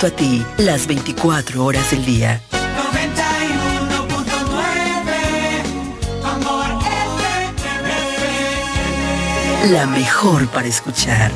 junto a ti las 24 horas del día. 91.9 La mejor para escuchar.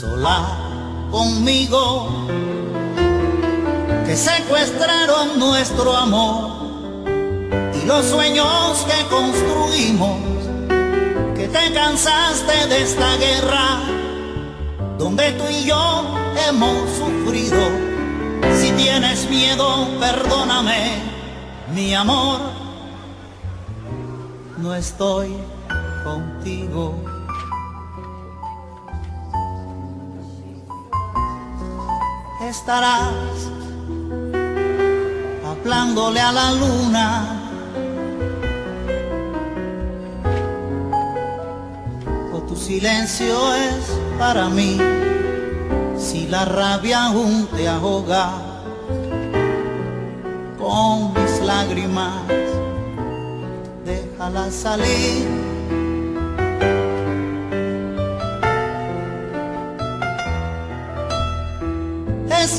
Sola conmigo que secuestraron nuestro amor y los sueños que construimos que te cansaste de esta guerra donde tú y yo hemos sufrido. Si tienes miedo perdóname mi amor no estoy contigo estarás hablándole a la luna. O tu silencio es para mí, si la rabia aún te ahoga con mis lágrimas, déjala salir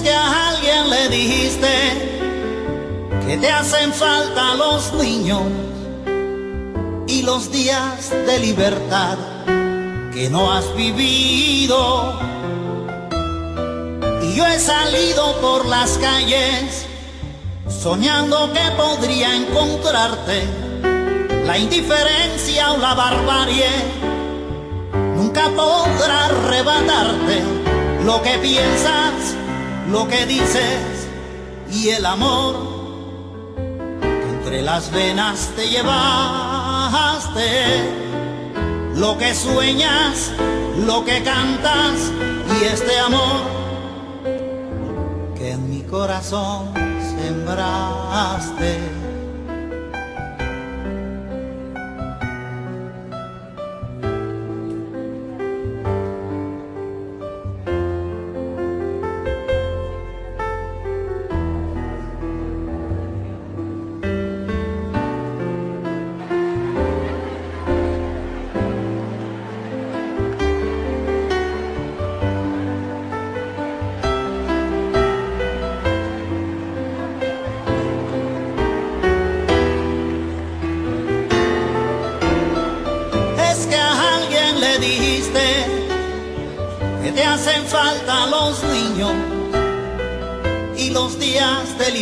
que a alguien le dijiste que te hacen falta los niños y los días de libertad que no has vivido. Y yo he salido por las calles soñando que podría encontrarte la indiferencia o la barbarie. Nunca podrá arrebatarte lo que piensas lo que dices y el amor que entre las venas te llevaste, lo que sueñas, lo que cantas y este amor que en mi corazón sembraste.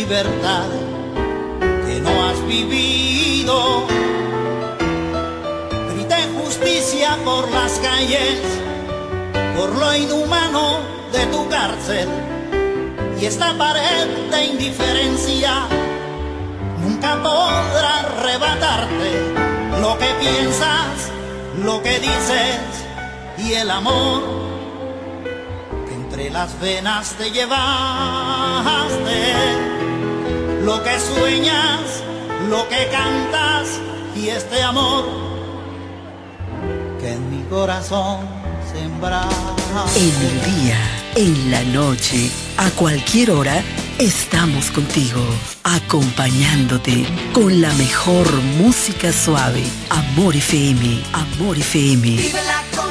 Que no has vivido. Grité justicia por las calles, por lo inhumano de tu cárcel. Y esta pared de indiferencia nunca podrá arrebatarte lo que piensas, lo que dices y el amor que entre las venas te llevaste lo que sueñas, lo que cantas y este amor que en mi corazón sembrás. En el día, en la noche, a cualquier hora, estamos contigo, acompañándote con la mejor música suave. Amor FM, Amor FM.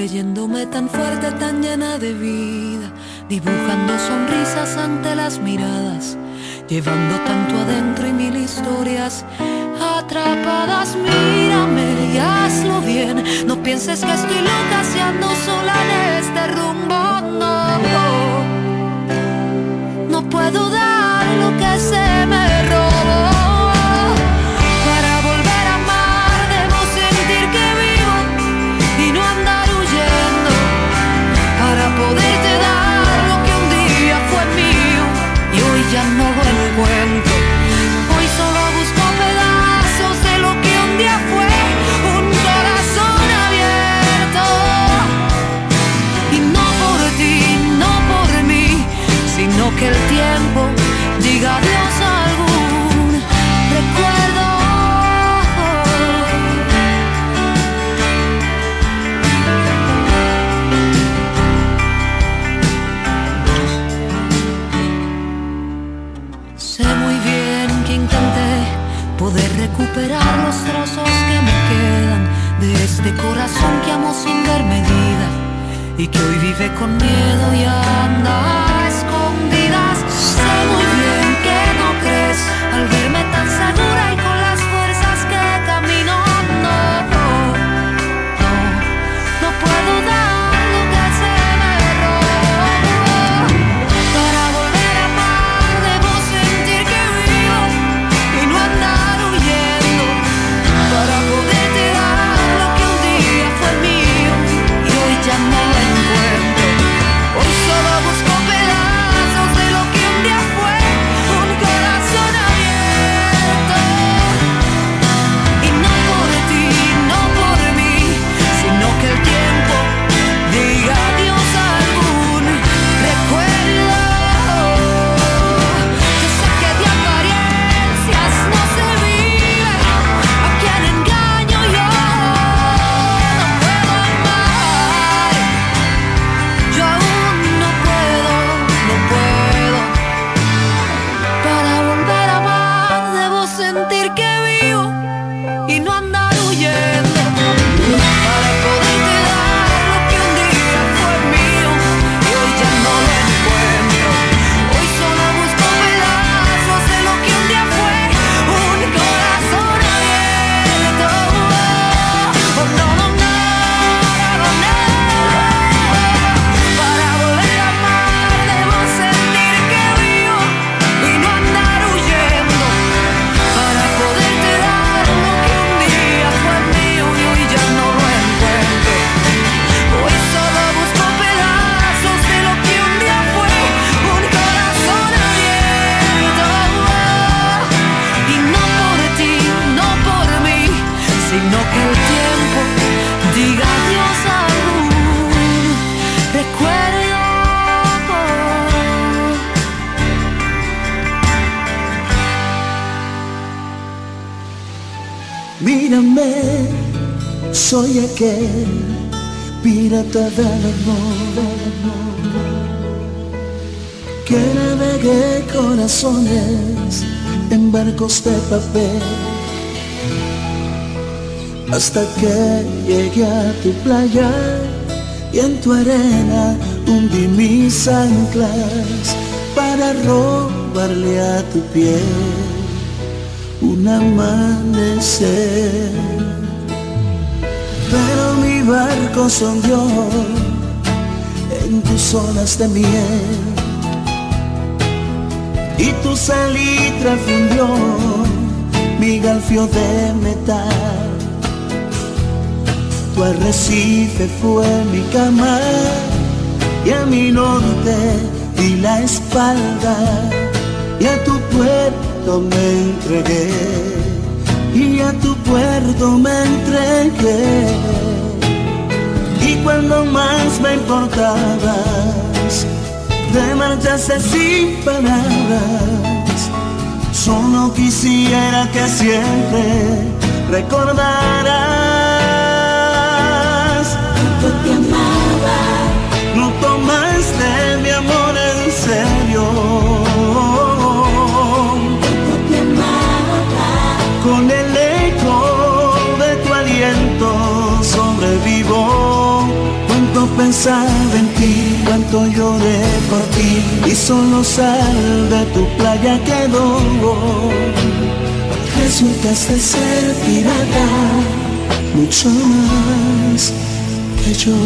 Creyéndome tan fuerte, tan llena de vida, dibujando sonrisas ante las miradas, llevando tanto adentro y mil historias atrapadas. Mírame y hazlo bien, no pienses que estoy loca si sola en este rumbo, no, no puedo dar lo que se corazón que amo sin ver medida y que hoy vive con miedo y anda corazones en barcos de papel hasta que llegué a tu playa y en tu arena hundí mis anclas para robarle a tu piel un amanecer. Pero mi barco se hundió en tus olas de miel y tu salitre fundió mi galfio de metal. Tu arrecife fue mi cama y a mi norte di la espalda y a tu puerto me entregué y a tu puerto me entregué y cuando más me importabas te marchaste sin palabras. Solo quisiera que siempre recordaras Pensaba en ti, cuánto lloré por ti y solo sal de tu playa quedó. Resultaste ser pirata, mucho más que yo.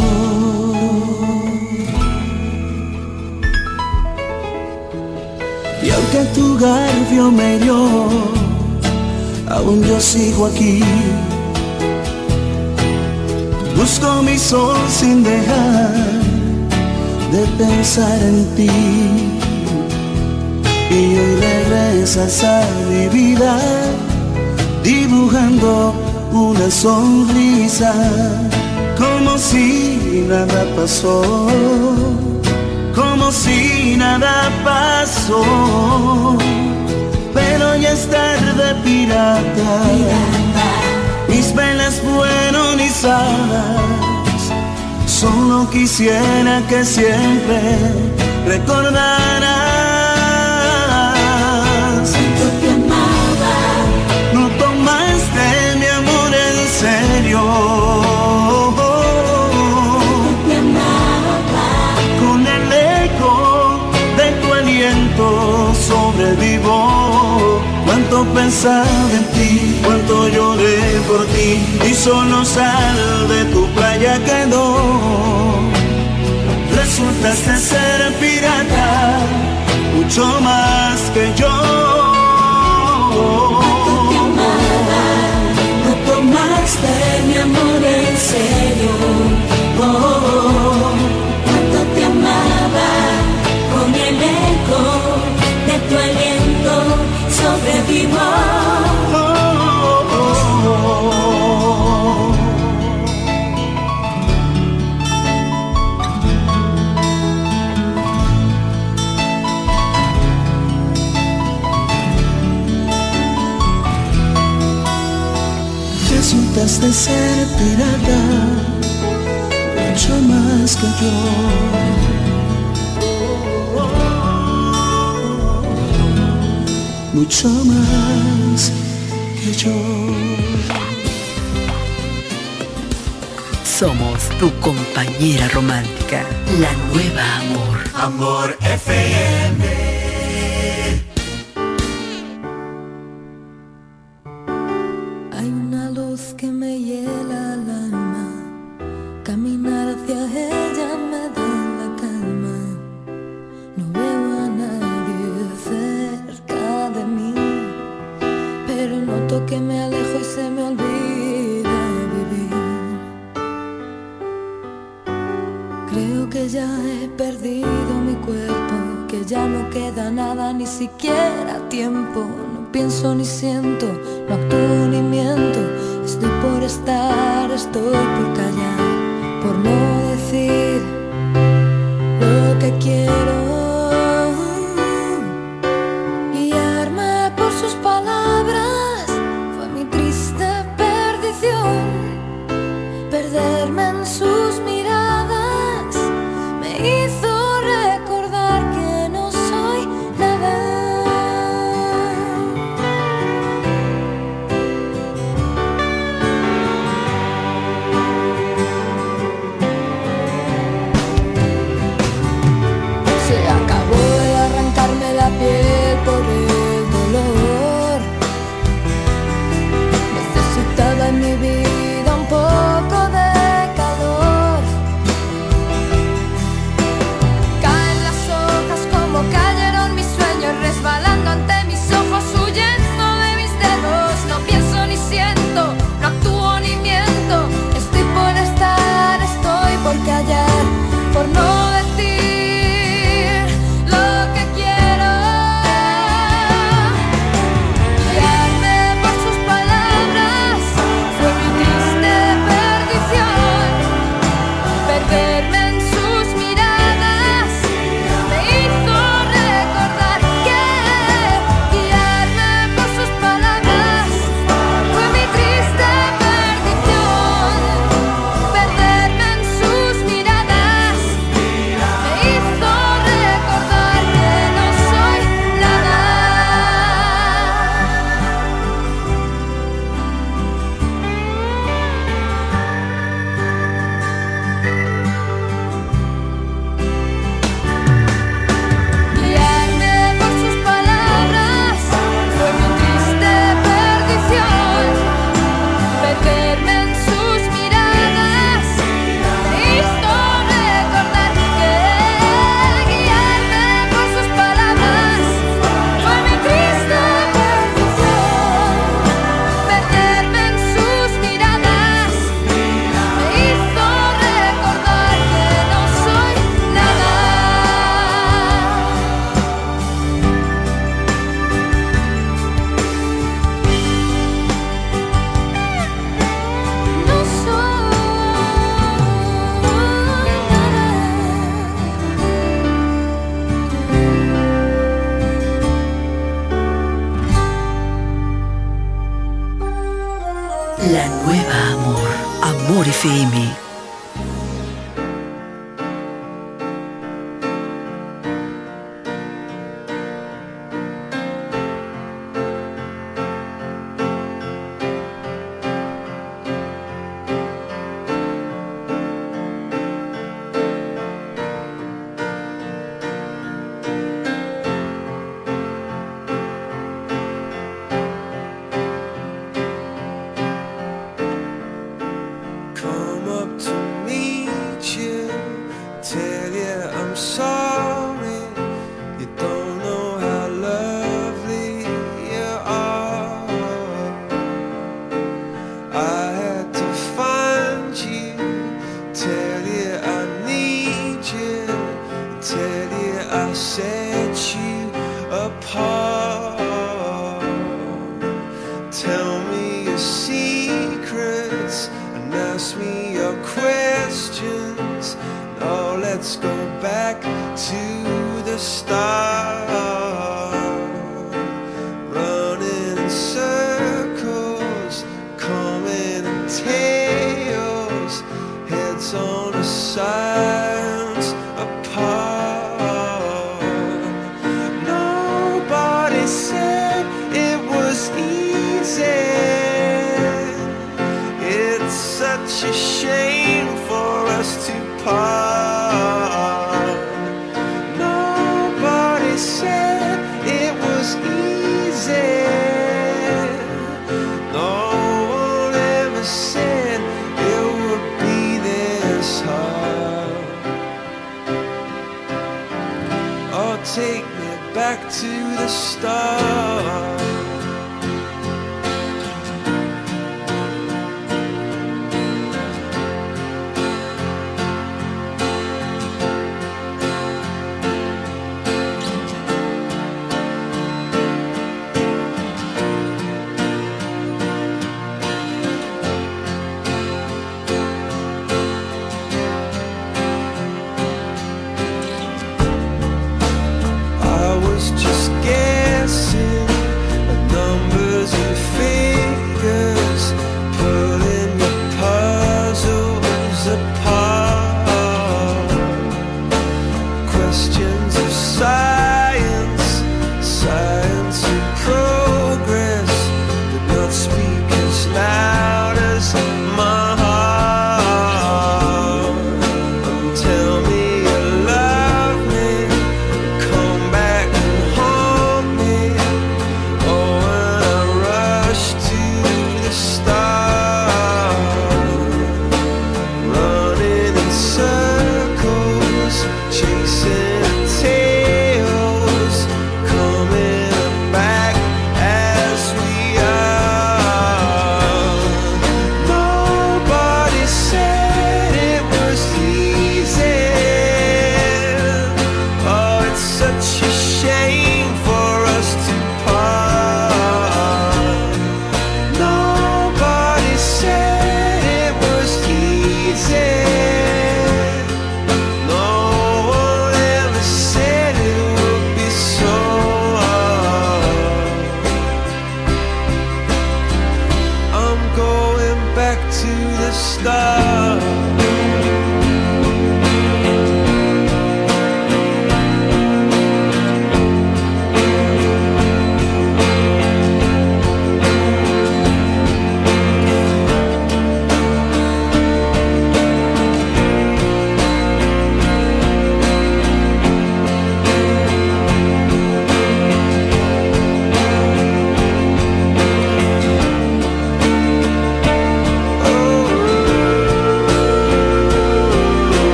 Y aunque tu garfio me dio, aún yo sigo aquí. Busco mi sol sin dejar de pensar en ti. Y hoy regresas a mi vida dibujando una sonrisa como si nada pasó como si nada pasó. Pero ya es tarde, pirata. Mis venas fueron izadas. Solo quisiera que siempre recordaras. Yo te amaba. No tomaste mi amor en serio. Yo te amaba. Con el eco de tu aliento sobrevivo. Cuánto pensaba en ti cuánto lloré por ti y solo sal de tu playa quedó. Resultaste ser pirata, mucho más que yo. te amaba, no tomaste mi amor en serio. Oh, cuánto te amaba, con el eco de tu aliento sobrevivo. De ser pirata, mucho más que yo. Mucho más que yo. Somos tu compañera romántica, la nueva amor. Amor FM. te quiero.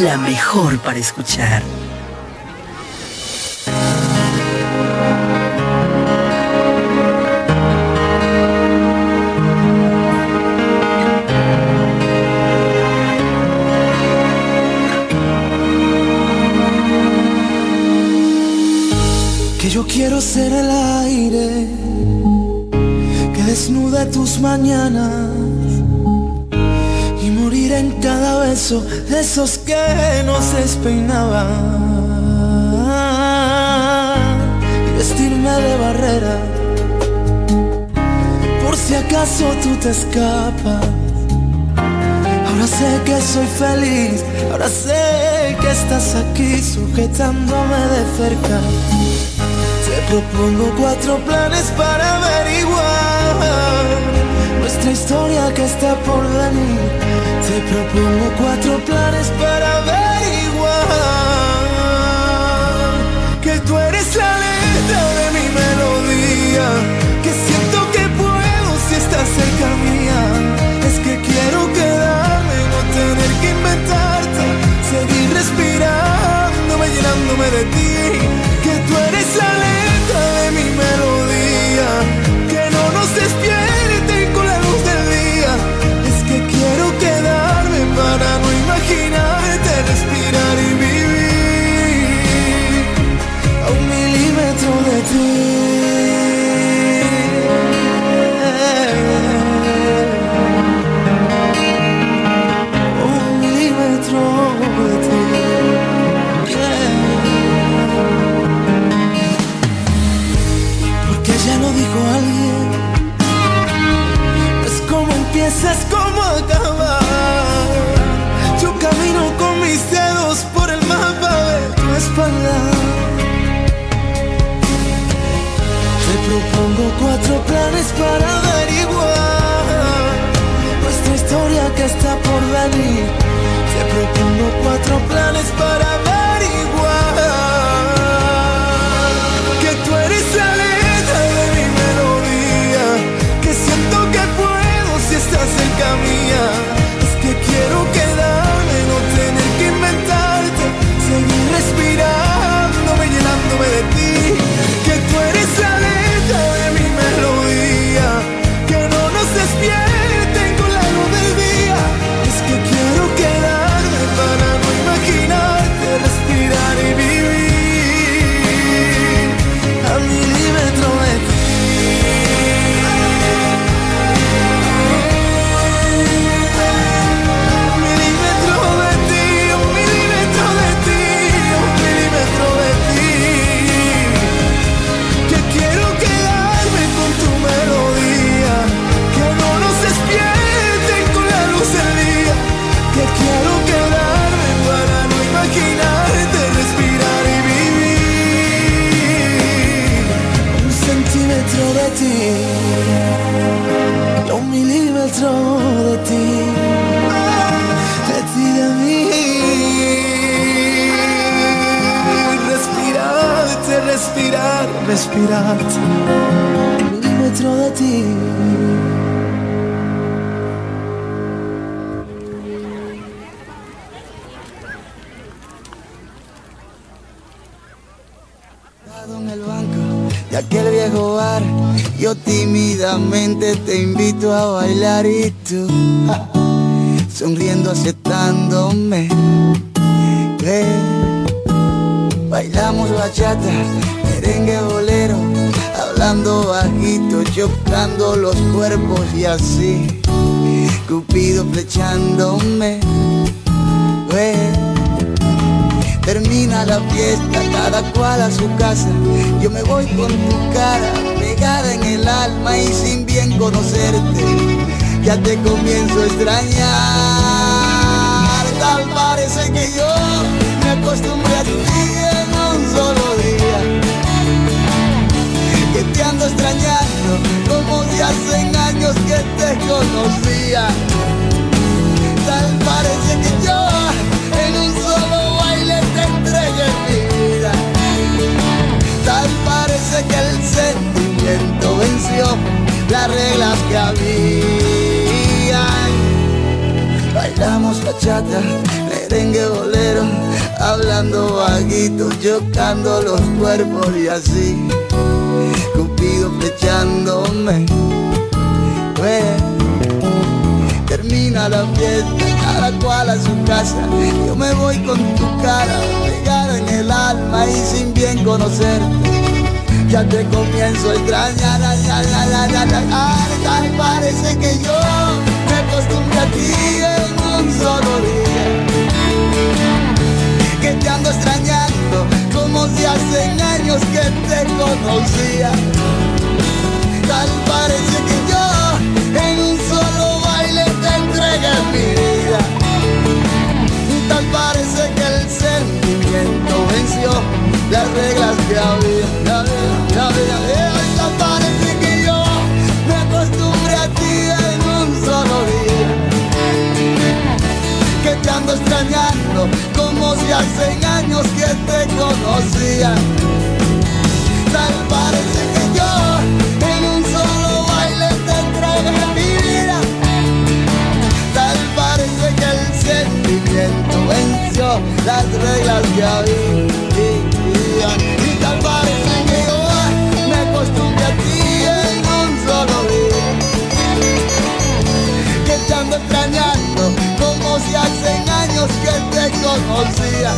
La mejor para escuchar. de esos que nos despeinaban y vestirme de barrera por si acaso tú te escapas. Ahora sé que soy feliz, ahora sé que estás aquí sujetándome de cerca. Te propongo cuatro planes para averiguar nuestra historia que está por venir. Te propongo cuatro planes para averiguar que tú eres la letra de mi melodía. Que siento que puedo si estás cerca mía. Es que quiero quedarme, no tener que inventarte. Seguir respirándome, llenándome de ti. Que tú eres la letra. Planes para averiguar nuestra historia que está por venir. Te propongo cuatro planes. que te conocía. Tal parece que yo en un solo baile te entregué mi vida. Tal parece que el sentimiento venció las reglas que había. Tal parece que yo me acostumbré a ti en un solo día. Que te ando extrañando como si hace años que te conocía. Las reglas que había. Y tal parece que yo me acostumbré a ti en un solo día. Que te ando extrañando como si hace años que te conocía.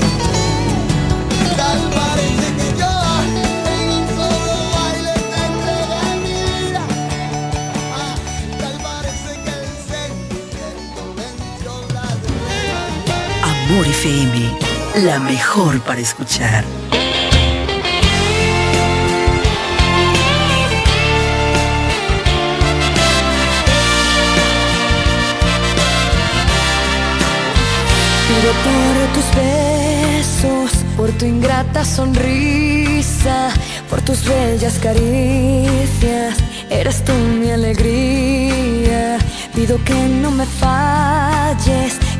FM, la mejor para escuchar. Pido por tus besos, por tu ingrata sonrisa, por tus bellas caricias. Eres tú mi alegría. Pido que no me falles,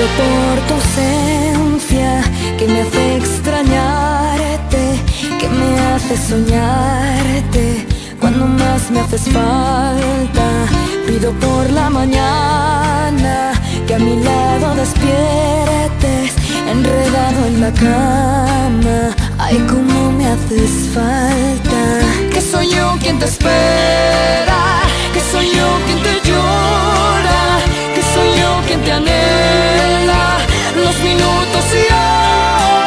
Por tu ausencia que me hace extrañarte, que me hace soñarte cuando más me haces falta. Pido por la mañana que a mi lado despiertes, enredado en la cama. Ay, cómo me haces falta. Que soy yo quien te espera, que soy yo quien te llora, que soy yo quien te anhela minutos y horas.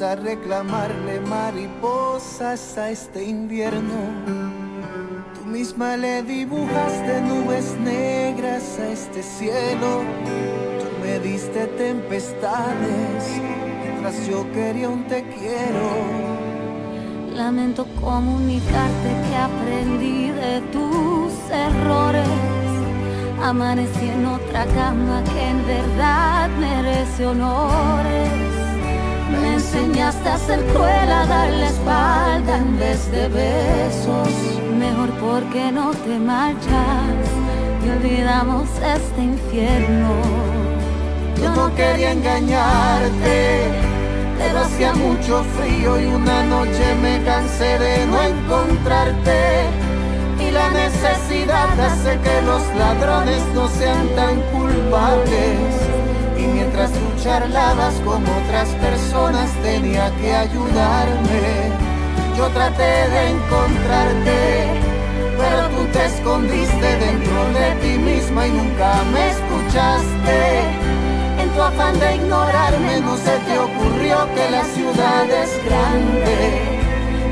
A reclamarle mariposas a este invierno. Tú misma le dibujaste nubes negras a este cielo. Tú me diste tempestades mientras yo quería un te quiero. Lamento comunicarte que aprendí de tus errores. Amanecí en otra cama que en verdad merece honores. Me enseñaste a ser cruel, a dar la espalda en vez de besos. Mejor porque no te marchas. y olvidamos este infierno. Yo no quería engañarte, pero hacía mucho frío y una noche me cansé de no encontrarte. Y la necesidad hace que los ladrones no sean tan culpables. Mientras tú charlabas con otras personas tenía que ayudarme. Yo traté de encontrarte pero tú te escondiste dentro de ti misma y nunca me escuchaste. En tu afán de ignorarme no se te ocurrió que la ciudad es grande.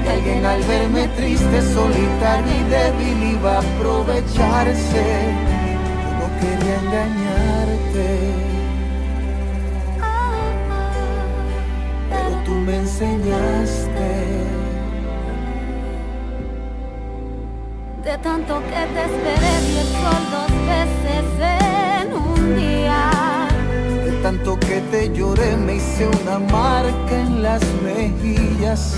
Que alguien al verme triste, solitario y débil iba a aprovecharse. Yo no quería engañarte. Me enseñaste. De tanto que te esperé vi el sol dos veces en un día. De tanto que te lloré me hice una marca en las mejillas.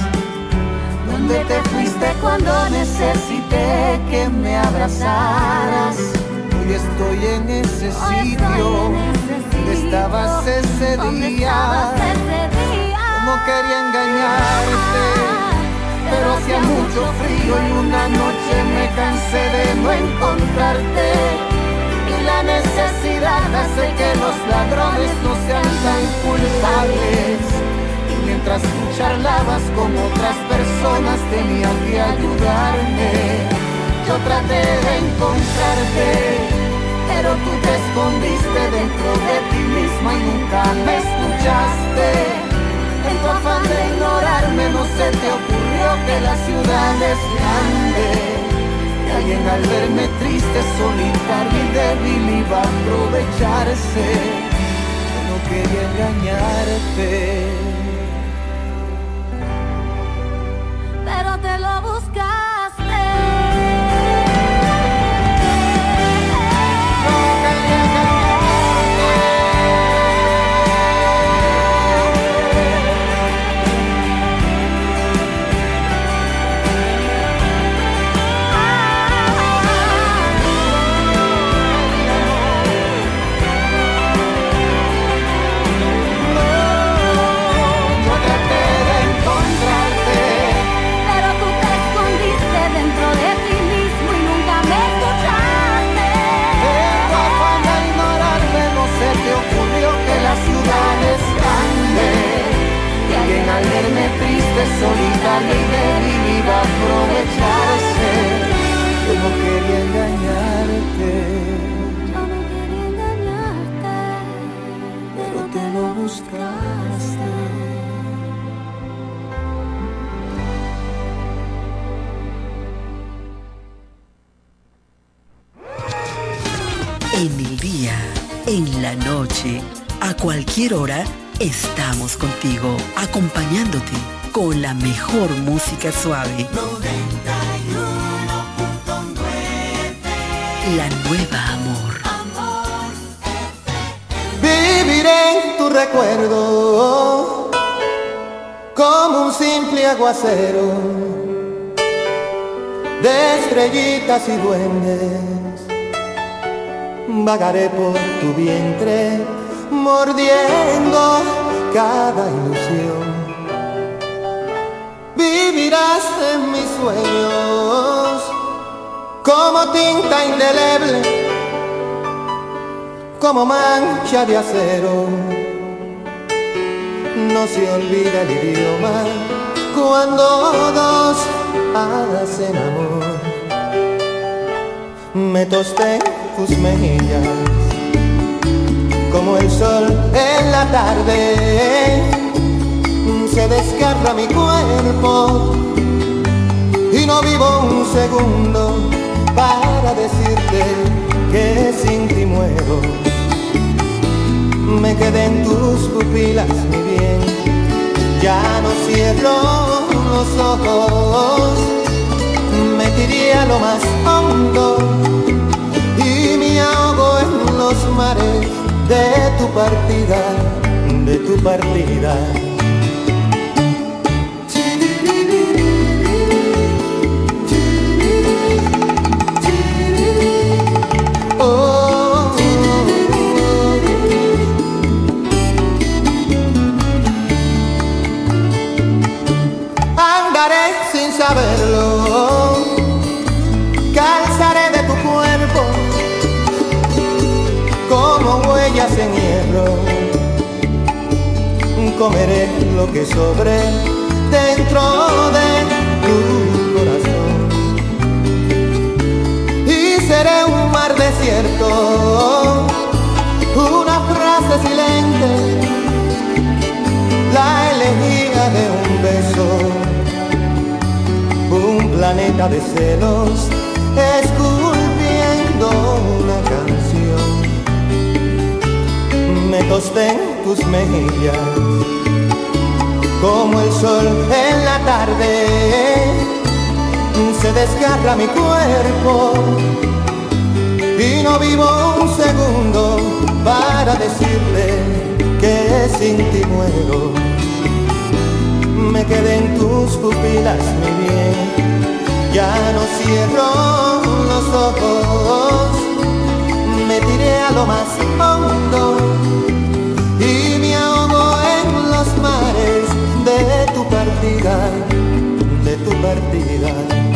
¿Dónde te fuiste cuando necesité que me abrazaras? Hoy estoy en ese sitio. donde estabas ese día? No quería engañarte pero hacía mucho frío y una noche me cansé de no encontrarte. Y la necesidad hace que los ladrones no sean tan culpables. Y mientras tú charlabas con otras personas tenía que ayudarme. Yo traté de encontrarte, pero tú te escondiste dentro de ti misma y nunca me escuchaste. Tu afán de ignorarme no se te ocurrió que la ciudad es grande. Que alguien al verme triste, solitario y débil iba a aprovecharse. No quería engañarte. Pero te lo. Solitaria y a aprovecharse. Yo no quería engañarte. Yo no quería engañarte. Pero te lo buscaste. En el día, en la noche, a cualquier hora, estamos contigo, acompañándote con la mejor música suave. La nueva amor. Viviré en tu recuerdo como un simple aguacero de estrellitas y duendes. Vagaré por tu vientre mordiendo cada ilusión vivirás en mis sueños como tinta indeleble, como mancha de acero. No se olvida el idioma cuando dos hacen amor. Me tosté tus mejillas como el sol en la tarde se desgarra mi cuerpo y no vivo un segundo para decirte que sin ti muero. Me quedé en tus pupilas, mi bien, ya no cierro los ojos, me tiré a lo más hondo y me ahogo en los mares de tu partida, de tu partida. Comeré lo que sobre dentro de tu corazón. Y seré un mar desierto, una frase silente, la elegía de un beso, un planeta de celos, esculpiendo una canción. Me tosté en tus mejillas, como el sol en la tarde se desgarra mi cuerpo y no vivo un segundo para decirle que sin ti muero. Me quedé en tus pupilas, mi bien, ya no cierro los ojos, me tiré a lo más hondo de tu partida, de tu partida.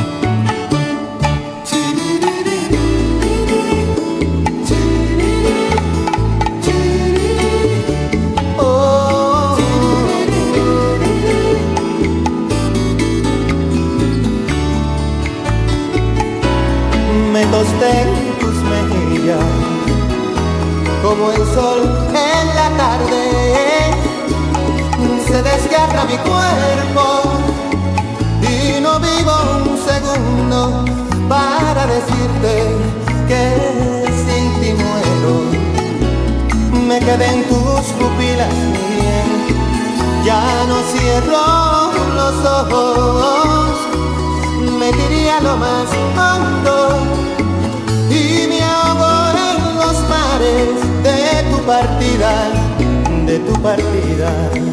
en tus mejillas, como el sol y no vivo un segundo para decirte que sin ti muero. Me quedé en tus pupilas, bien, ya no cierro los ojos, me diría lo más hondo de tu partida, de tu partida.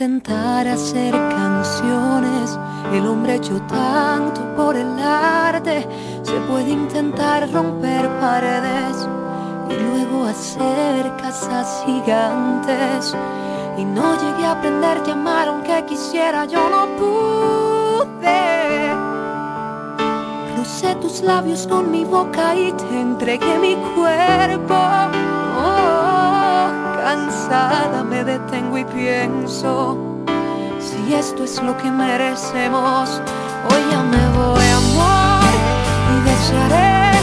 Intentar hacer canciones, el hombre hecho tanto por el arte. Se puede intentar romper paredes y luego hacer casas gigantes. Y no llegué a aprender a amar aunque quisiera, yo no pude. Crucé tus labios con mi boca y te entregué mi cuerpo. Detengo y pienso, si esto es lo que merecemos, hoy ya me voy amor y desearé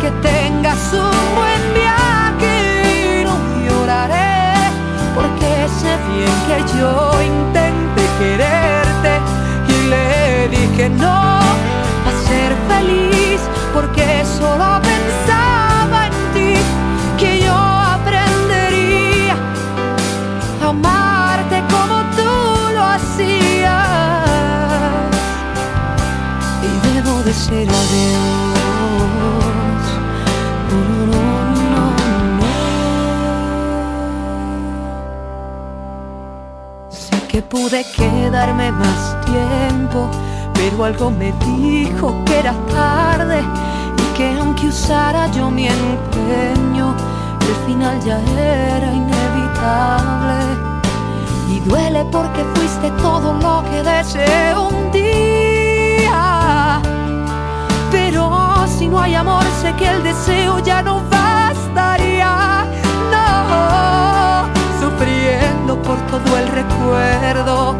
que tengas un buen viaje y no lloraré porque sé bien que yo intenté quererte y le dije no a ser feliz porque solo debo decir adiós. No, no, no. Sé que pude quedarme más tiempo, pero algo me dijo que era tarde y que aunque usara yo mi empeño, el final ya era inevitable. Y duele porque fuiste todo lo que deseé un día. Si no hay amor, sé que el deseo ya no bastaría. No, sufriendo por todo el recuerdo,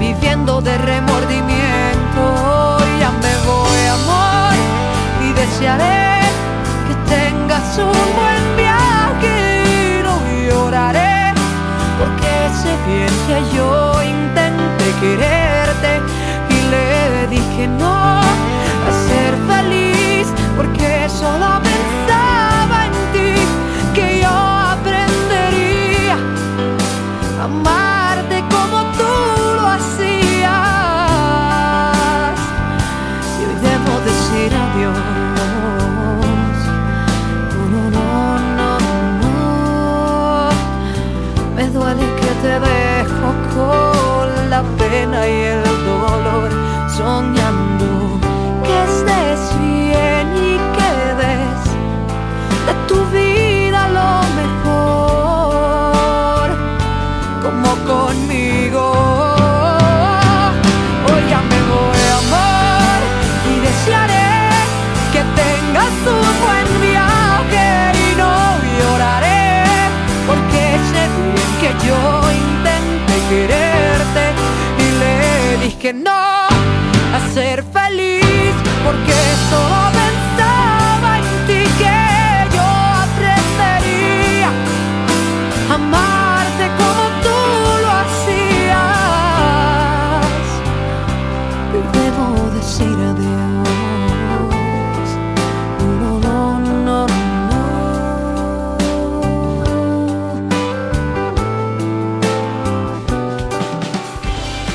viviendo de remordimiento. Ya me voy, amor, y desearé que tengas un buen viaje no lloraré, porque sé bien que yo intenté quererte y le dije no porque solo pensaba en ti que yo aprendería a amarte como tú lo hacías. Y hoy debo decir adiós. No, no, no, no. Me duele que te dejo con la pena y el dije no a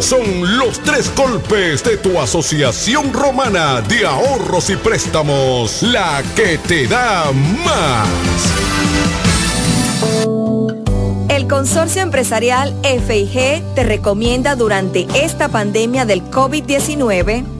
Son los tres golpes de tu Asociación Romana de Ahorros y Préstamos. La que te da más. El Consorcio Empresarial FIG te recomienda durante esta pandemia del COVID-19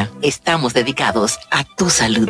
Estamos dedicados a tu salud.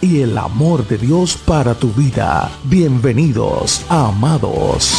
y el amor de Dios para tu vida. Bienvenidos Amados.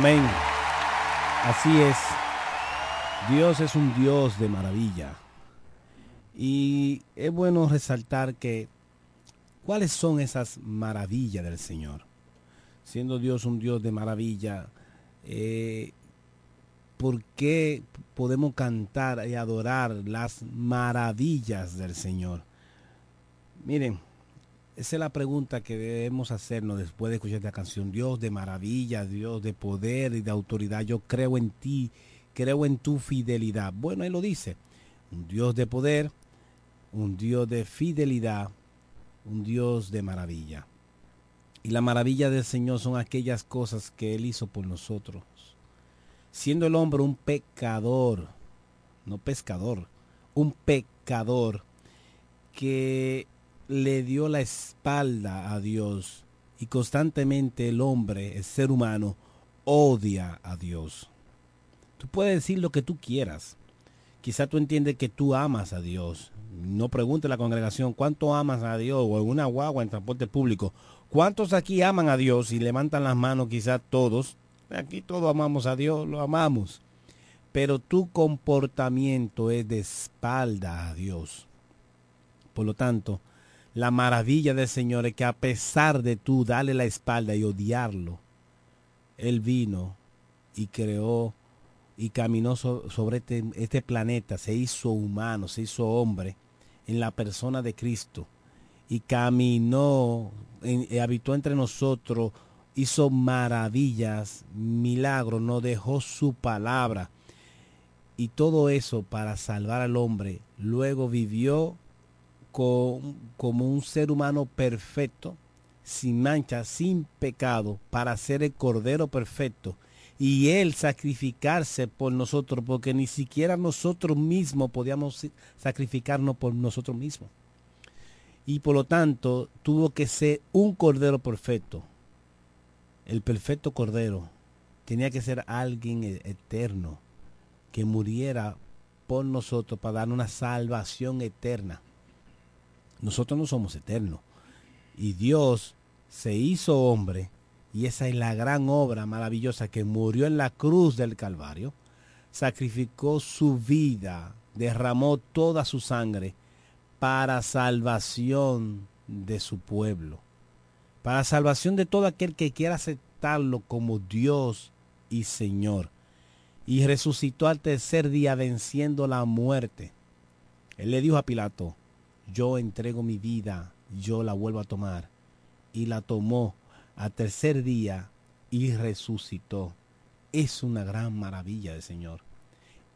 Amén. Así es. Dios es un Dios de maravilla. Y es bueno resaltar que cuáles son esas maravillas del Señor. Siendo Dios un Dios de maravilla, eh, ¿por qué podemos cantar y adorar las maravillas del Señor? Miren, esa es la pregunta que debemos hacernos después de escuchar esta canción. Dios de maravilla, Dios de poder y de autoridad. Yo creo en ti, creo en tu fidelidad. Bueno, él lo dice. Un Dios de poder, un Dios de fidelidad, un Dios de maravilla. Y la maravilla del Señor son aquellas cosas que Él hizo por nosotros. Siendo el hombre un pecador, no pescador, un pecador que le dio la espalda a Dios y constantemente el hombre, el ser humano, odia a Dios. Tú puedes decir lo que tú quieras. Quizá tú entiendes que tú amas a Dios. No pregunte a la congregación cuánto amas a Dios o en una guagua en transporte público. ¿Cuántos aquí aman a Dios y levantan las manos quizá todos? Aquí todos amamos a Dios, lo amamos. Pero tu comportamiento es de espalda a Dios. Por lo tanto, la maravilla del Señor es que a pesar de tú darle la espalda y odiarlo, Él vino y creó y caminó sobre este, este, planeta, se hizo humano, se hizo hombre en la persona de Cristo y caminó, eh, habitó entre nosotros, hizo maravillas, milagros, nos dejó su palabra y todo eso para salvar al hombre. Luego vivió como un ser humano perfecto, sin mancha, sin pecado, para ser el Cordero perfecto. Y Él sacrificarse por nosotros, porque ni siquiera nosotros mismos podíamos sacrificarnos por nosotros mismos. Y por lo tanto tuvo que ser un Cordero perfecto. El perfecto Cordero tenía que ser alguien e-, eterno, que muriera por nosotros para dar una salvación eterna. Nosotros no somos eternos. Y Dios se hizo hombre, y esa es la gran obra maravillosa que murió en la cruz del Calvario, sacrificó su vida, derramó toda su sangre para salvación de su pueblo, para salvación de todo aquel que quiera aceptarlo como Dios y Señor. Y resucitó al tercer día venciendo la muerte. Él le dijo a Pilato, yo entrego mi vida, yo la vuelvo a tomar. Y la tomó a tercer día y resucitó. Es una gran maravilla del Señor.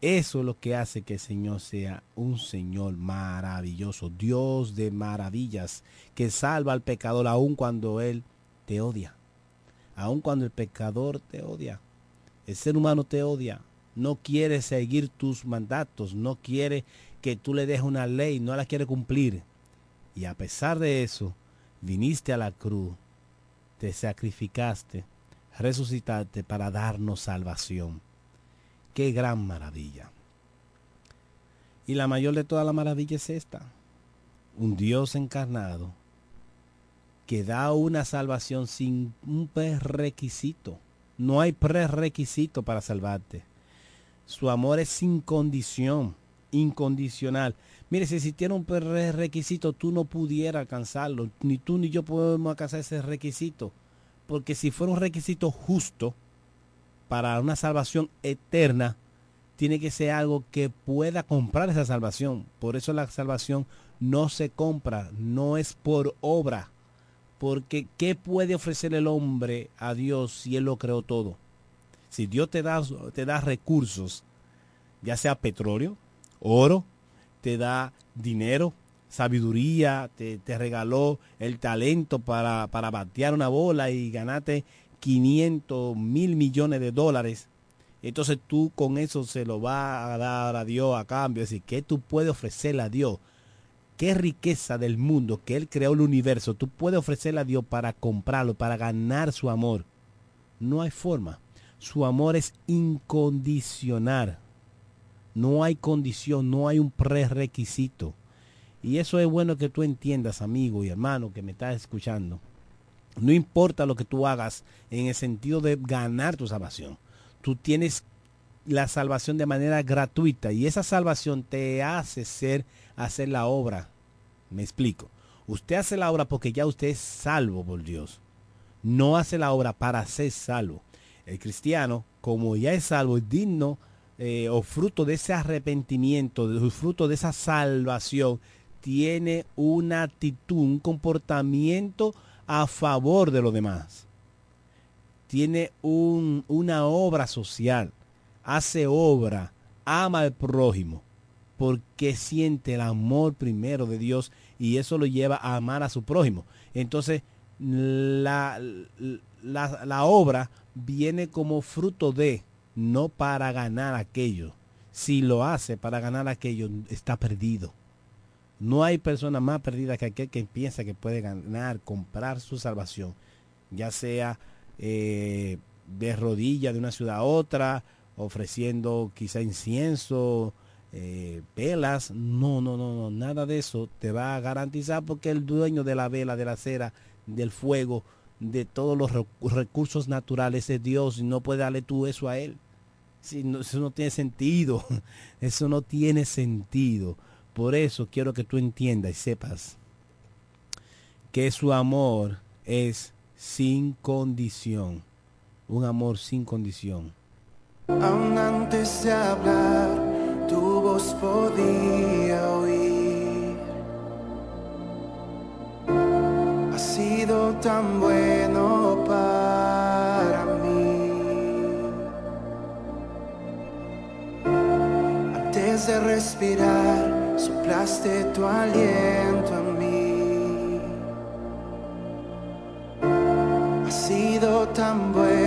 Eso es lo que hace que el Señor sea un Señor maravilloso, Dios de maravillas, que salva al pecador aun cuando Él te odia, aun cuando el pecador te odia. El ser humano te odia, no quiere seguir tus mandatos, no quiere que tú le dejes una ley, no la quiere cumplir. Y a pesar de eso, viniste a la cruz, te sacrificaste, resucitaste para darnos salvación. Qué gran maravilla. Y la mayor de todas las maravillas es esta. Un Dios encarnado que da una salvación sin un prerequisito. No hay prerequisito para salvarte. Su amor es sin condición incondicional. Mire, si existiera un requisito, tú no pudieras alcanzarlo. Ni tú ni yo podemos alcanzar ese requisito. Porque si fuera un requisito justo para una salvación eterna, tiene que ser algo que pueda comprar esa salvación. Por eso la salvación no se compra, no es por obra. Porque ¿qué puede ofrecer el hombre a Dios si Él lo creó todo? Si Dios te te da recursos, ya sea petróleo, oro, te da dinero, sabiduría, te, regaló el talento para, para batear una bola y ganarte 500 mil millones de dólares. Entonces tú con eso se lo vas a dar a Dios a cambio. Es decir, ¿qué tú puedes ofrecerle a Dios? ¿Qué riqueza del mundo que Él creó el universo? Tú puedes ofrecerle a Dios para comprarlo, para ganar su amor. No hay forma. Su amor es incondicional. No hay condición, no hay un prerequisito. Y eso es bueno que tú entiendas, amigo y hermano que me estás escuchando. No importa lo que tú hagas en el sentido de ganar tu salvación. Tú tienes la salvación de manera gratuita y esa salvación te hace ser, hacer la obra. Me explico. Usted hace la obra porque ya usted es salvo por Dios. No hace la obra para ser salvo. El cristiano, como ya es salvo, es digno eh, o fruto de ese arrepentimiento, de, fruto de esa salvación, tiene una actitud, un comportamiento a favor de los demás. Tiene un, una obra social, hace obra, ama al prójimo, porque siente el amor primero de Dios y eso lo lleva a amar a su prójimo. Entonces, la, la, la obra viene como fruto de, no para ganar aquello. Si lo hace para ganar aquello, está perdido. No hay persona más perdida que aquel que piensa que puede ganar, comprar su salvación, ya sea eh, de rodilla de una ciudad a otra, ofreciendo quizá incienso, eh, velas. No, no, no, no, nada de eso te va a garantizar porque el dueño de la vela, de la cera, del fuego, de todos los recursos naturales es Dios y no puede darle tú eso a Él. No, eso no tiene sentido. Eso no tiene sentido. Por eso quiero que tú entiendas y sepas que su amor es sin condición. Un amor sin condición. Antes de hablar, tu voz podía oír. Ha sido tan bueno respirar, soplaste tu aliento a mí. Ha sido tan bueno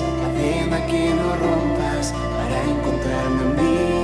cadena que no rompas para encontrarme a mí.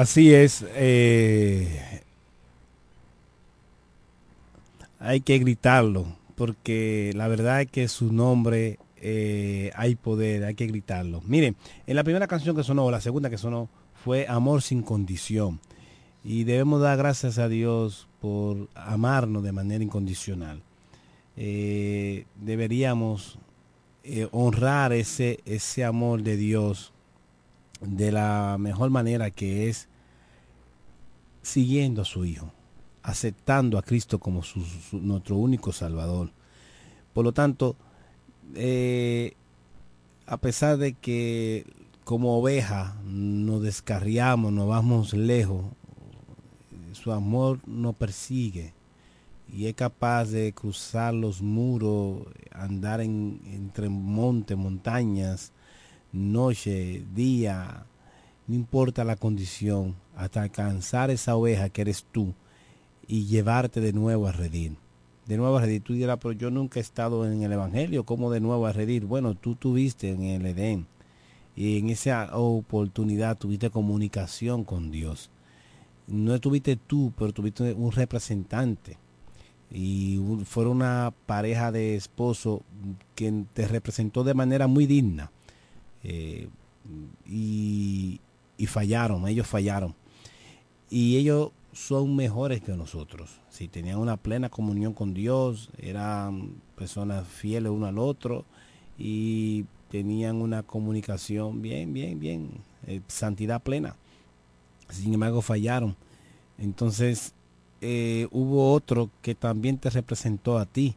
Así es. eh, hay que gritarlo, porque la verdad es que su nombre eh, hay poder, hay que gritarlo. Miren, en la primera canción que sonó, o la segunda que sonó, fue Amor sin condición. Y debemos dar gracias a Dios por amarnos de manera incondicional. Eh, deberíamos honrar ese, ese amor de Dios de la mejor manera que es siguiendo a su Hijo, aceptando a Cristo como su- nuestro único Salvador. Por lo tanto, eh, a pesar de que como oveja nos descarriamos, nos vamos lejos, su amor nos persigue y es capaz de cruzar los muros, andar en, entre montes, montañas, noche, día, no importa la condición, hasta alcanzar esa oveja que eres tú y llevarte de nuevo a redir. De nuevo a redir. Tú dirás, pero yo nunca he estado en el Evangelio, ¿cómo de nuevo a redir? Bueno, tú tuviste en el Edén y en esa oportunidad tuviste comunicación con Dios. No tuviste tú, pero tuviste un representante y fueron una pareja de esposo que te representó de manera muy digna eh, y, y fallaron, ellos fallaron y ellos son mejores que nosotros. Si tenían una plena comunión con Dios, eran personas fieles uno al otro y tenían una comunicación bien, bien, bien, eh, santidad plena. Sin embargo, fallaron. Entonces, eh, hubo otro que también te representó a ti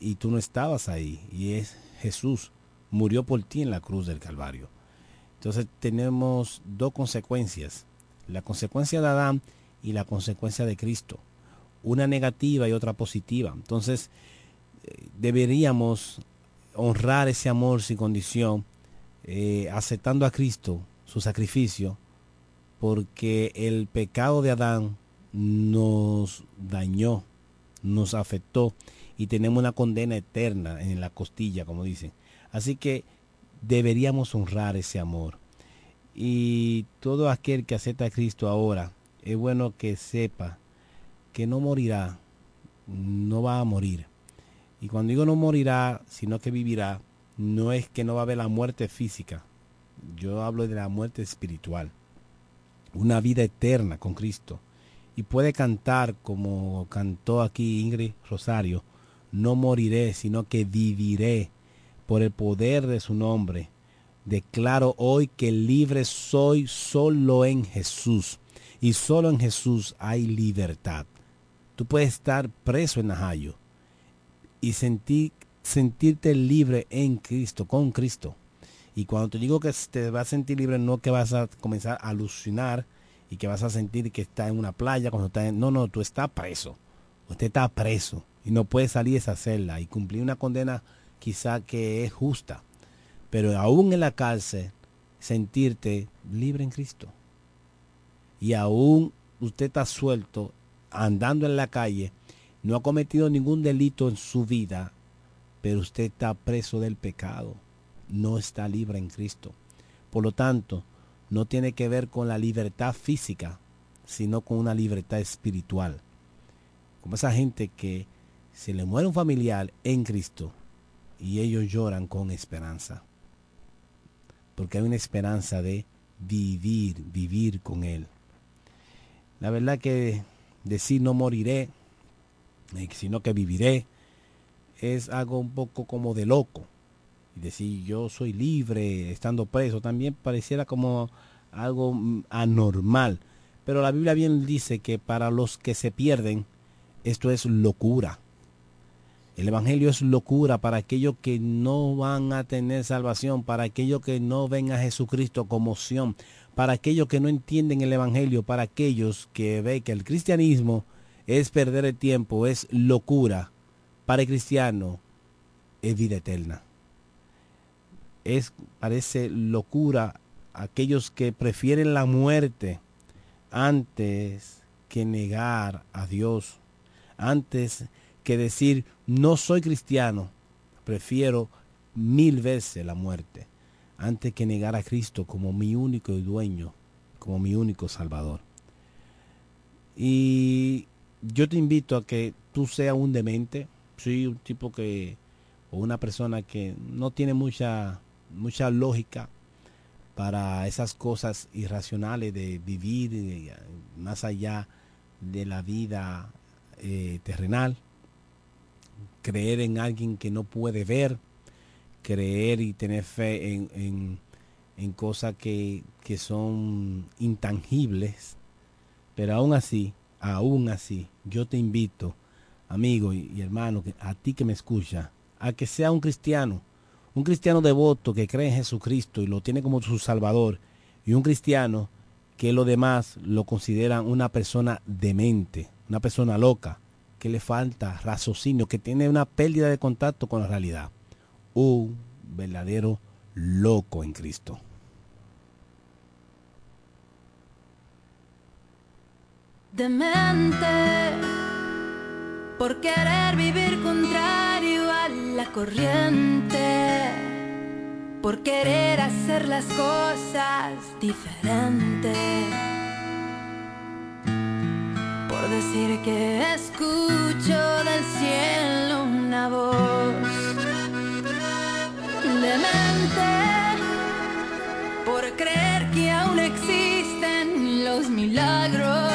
y tú no estabas ahí y es Jesús. Murió por ti en la cruz del Calvario. Entonces tenemos dos consecuencias. La consecuencia de Adán y la consecuencia de Cristo. Una negativa y otra positiva. Entonces eh, deberíamos honrar ese amor sin condición, eh, aceptando a Cristo, su sacrificio, porque el pecado de Adán nos dañó, nos afectó y tenemos una condena eterna en la costilla, como dicen. Así que deberíamos honrar ese amor. Y todo aquel que acepta a Cristo ahora, es bueno que sepa que no morirá, no va a morir. Y cuando digo no morirá, sino que vivirá, no es que no va a haber la muerte física. Yo hablo de la muerte espiritual. Una vida eterna con Cristo. Y puede cantar como cantó aquí Ingrid Rosario, no moriré, sino que viviré por el poder de su nombre. Declaro hoy que libre soy solo en Jesús. Y solo en Jesús hay libertad. Tú puedes estar preso en Najayo y sentir, sentirte libre en Cristo, con Cristo. Y cuando te digo que te vas a sentir libre, no que vas a comenzar a alucinar y que vas a sentir que estás en una playa cuando. No, no, tú estás preso. Usted está preso y no puede salir de esa celda y cumplir una condena quizá que es justa. Pero aún en la cárcel, sentirte libre en Cristo. Y aún usted está suelto, andando en la calle, no ha cometido ningún delito en su vida, pero usted está preso del pecado, no está libre en Cristo. Por lo tanto, no tiene que ver con la libertad física, sino con una libertad espiritual. Como esa gente que se le muere un familiar en Cristo y ellos lloran con esperanza. Porque hay una esperanza de vivir, vivir con Él. La verdad que decir no moriré, eh, sino que viviré, es algo un poco como de loco. Y decir yo soy libre estando preso también pareciera como algo mm, anormal. Pero la Biblia bien dice que para los que se pierden, esto es locura. El Evangelio es locura para aquellos que no van a tener salvación, para aquellos que no ven a Jesucristo como opción, para aquellos que no entienden el Evangelio, para aquellos que ven que el cristianismo es perder el tiempo, es locura. Para el cristiano es vida eterna. Es, parece locura aquellos que prefieren la muerte antes que negar a Dios, antes que decir no soy cristiano, prefiero mil veces la muerte, antes que negar a Cristo como mi único dueño como mi único Salvador. Y yo te invito a que tú seas un demente, sí, un tipo que, o una persona que no tiene mucha, mucha lógica para esas cosas irracionales de vivir eh, más allá de la vida eh, terrenal, creer en alguien que no puede ver, creer y tener fe en, en, cosas que, que son intangibles, pero aún así, aún así, yo te invito, amigo y, hermano, a ti que me escucha, a que sea un cristiano, un cristiano devoto que cree en Jesucristo y lo tiene como su salvador, y un cristiano que lo demás lo consideran una persona demente, una persona loca, que le falta raciocinio, que tiene una pérdida de contacto con la realidad. Un verdadero loco en Cristo. Demente por querer vivir contrario a la corriente, por querer hacer las cosas diferentes decir que escucho del cielo una voz demente por creer que aún existen los milagros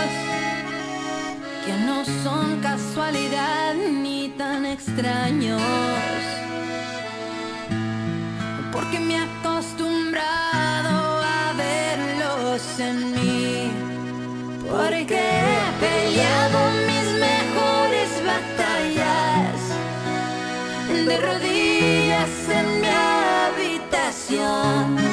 que no son casualidad ni tan extraños. Porque me he acostumbrado a verlos en mí. Porque peleado mis mejores batallas. De rodillas en mi habitación